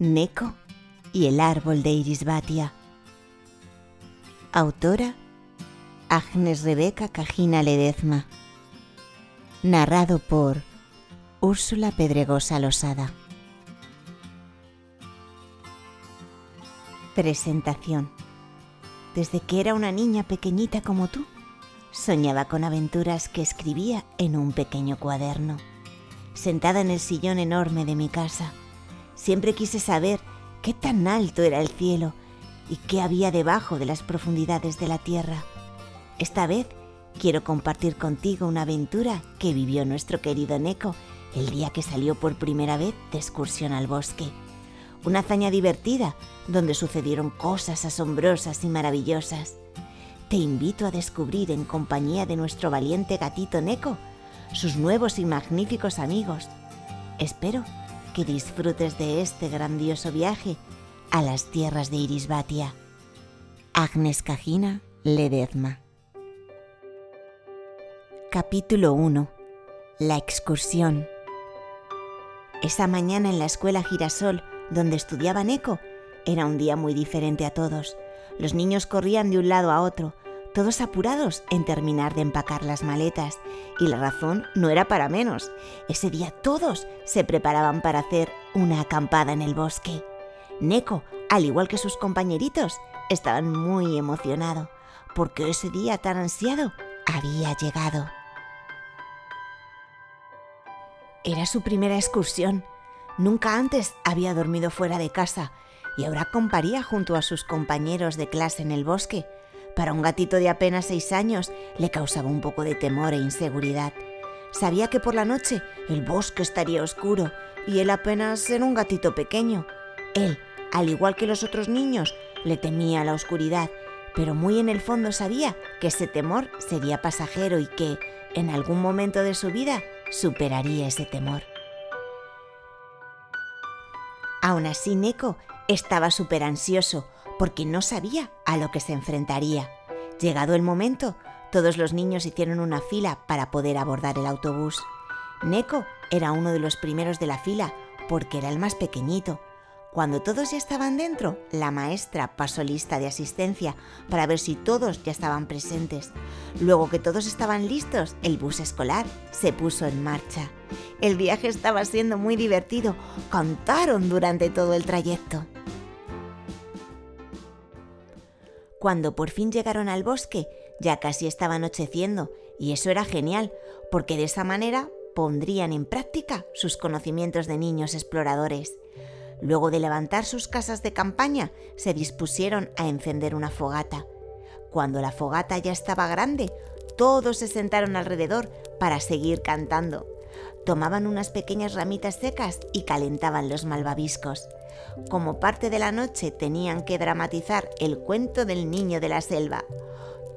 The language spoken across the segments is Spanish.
Neko y el árbol de Irisbatia. Autora Agnes Rebeca Cajina Ledezma. Narrado por Úrsula Pedregosa Losada. Presentación. Desde que era una niña pequeñita como tú, soñaba con aventuras que escribía en un pequeño cuaderno. Sentada en el sillón enorme de mi casa, siempre quise saber qué tan alto era el cielo y qué había debajo de las profundidades de la tierra. Esta vez quiero compartir contigo una aventura que vivió nuestro querido Neko el día que salió por primera vez de excursión al bosque. Una hazaña divertida donde sucedieron cosas asombrosas y maravillosas. Te invito a descubrir en compañía de nuestro valiente gatito Neko sus nuevos y magníficos amigos. Espero que disfrutes de este grandioso viaje a las tierras de Irisbatia. Agnes Cajina Ledezma. Capítulo 1. La excursión. Esa mañana en la escuela Girasol, donde estudiaba Neko, era un día muy diferente a todos. Los niños corrían de un lado a otro, todos apurados en terminar de empacar las maletas, y la razón no era para menos. Ese día todos se preparaban para hacer una acampada en el bosque. Neko, al igual que sus compañeritos, estaban muy emocionados, porque ese día tan ansiado había llegado. Era su primera excursión. Nunca antes había dormido fuera de casa y ahora comparía junto a sus compañeros de clase en el bosque. Para un gatito de apenas seis años le causaba un poco de temor e inseguridad. Sabía que por la noche el bosque estaría oscuro y él apenas era un gatito pequeño. Él, al igual que los otros niños, le temía la oscuridad, pero muy en el fondo sabía que ese temor sería pasajero y que, en algún momento de su vida, superaría ese temor. Aún así, Neko estaba súper ansioso porque no sabía a lo que se enfrentaría. Llegado el momento, todos los niños hicieron una fila para poder abordar el autobús. Neko era uno de los primeros de la fila porque era el más pequeñito cuando todos ya estaban dentro, la maestra pasó lista de asistencia para ver si todos ya estaban presentes. Luego que todos estaban listos, el bus escolar se puso en marcha. El viaje estaba siendo muy divertido. Cantaron durante todo el trayecto. Cuando por fin llegaron al bosque, ya casi estaba anocheciendo, y eso era genial, porque de esa manera pondrían en práctica sus conocimientos de niños exploradores. Luego de levantar sus casas de campaña, se dispusieron a encender una fogata. Cuando la fogata ya estaba grande, todos se sentaron alrededor para seguir cantando. Tomaban unas pequeñas ramitas secas y calentaban los malvaviscos. Como parte de la noche tenían que dramatizar el cuento del niño de la selva.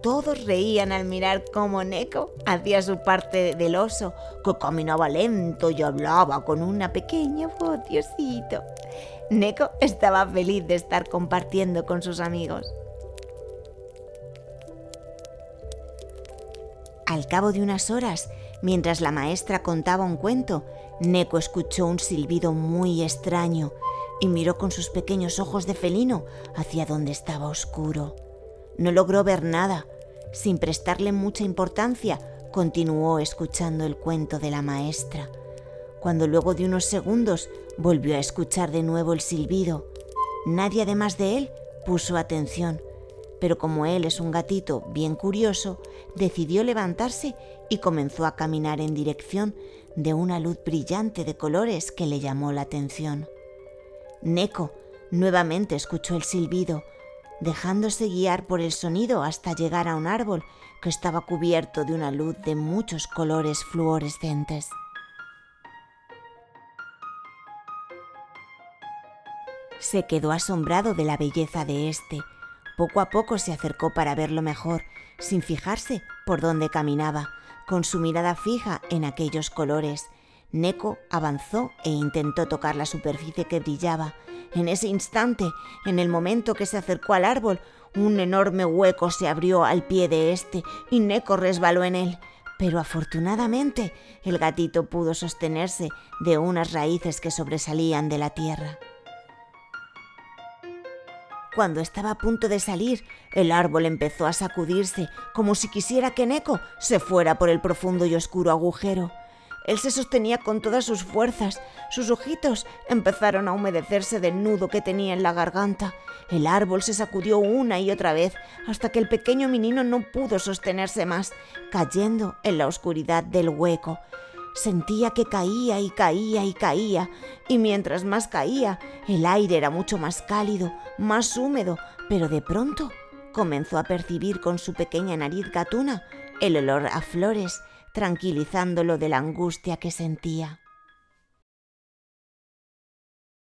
Todos reían al mirar cómo Neko hacía su parte del oso, que caminaba lento y hablaba con una pequeña voz. Neko estaba feliz de estar compartiendo con sus amigos. Al cabo de unas horas, mientras la maestra contaba un cuento, Neko escuchó un silbido muy extraño y miró con sus pequeños ojos de felino hacia donde estaba oscuro. No logró ver nada, sin prestarle mucha importancia, continuó escuchando el cuento de la maestra, cuando luego de unos segundos volvió a escuchar de nuevo el silbido. Nadie además de él puso atención, pero como él es un gatito bien curioso, decidió levantarse y comenzó a caminar en dirección de una luz brillante de colores que le llamó la atención. Neko nuevamente escuchó el silbido, dejándose guiar por el sonido hasta llegar a un árbol que estaba cubierto de una luz de muchos colores fluorescentes. Se quedó asombrado de la belleza de este. Poco a poco se acercó para verlo mejor, sin fijarse por dónde caminaba, con su mirada fija en aquellos colores. Neko avanzó e intentó tocar la superficie que brillaba, en ese instante, en el momento que se acercó al árbol, un enorme hueco se abrió al pie de este y Neko resbaló en él. Pero afortunadamente el gatito pudo sostenerse de unas raíces que sobresalían de la tierra. Cuando estaba a punto de salir, el árbol empezó a sacudirse como si quisiera que Neko se fuera por el profundo y oscuro agujero. Él se sostenía con todas sus fuerzas. Sus ojitos empezaron a humedecerse del nudo que tenía en la garganta. El árbol se sacudió una y otra vez hasta que el pequeño menino no pudo sostenerse más, cayendo en la oscuridad del hueco. Sentía que caía y caía y caía, y mientras más caía, el aire era mucho más cálido, más húmedo, pero de pronto comenzó a percibir con su pequeña nariz gatuna el olor a flores tranquilizándolo de la angustia que sentía.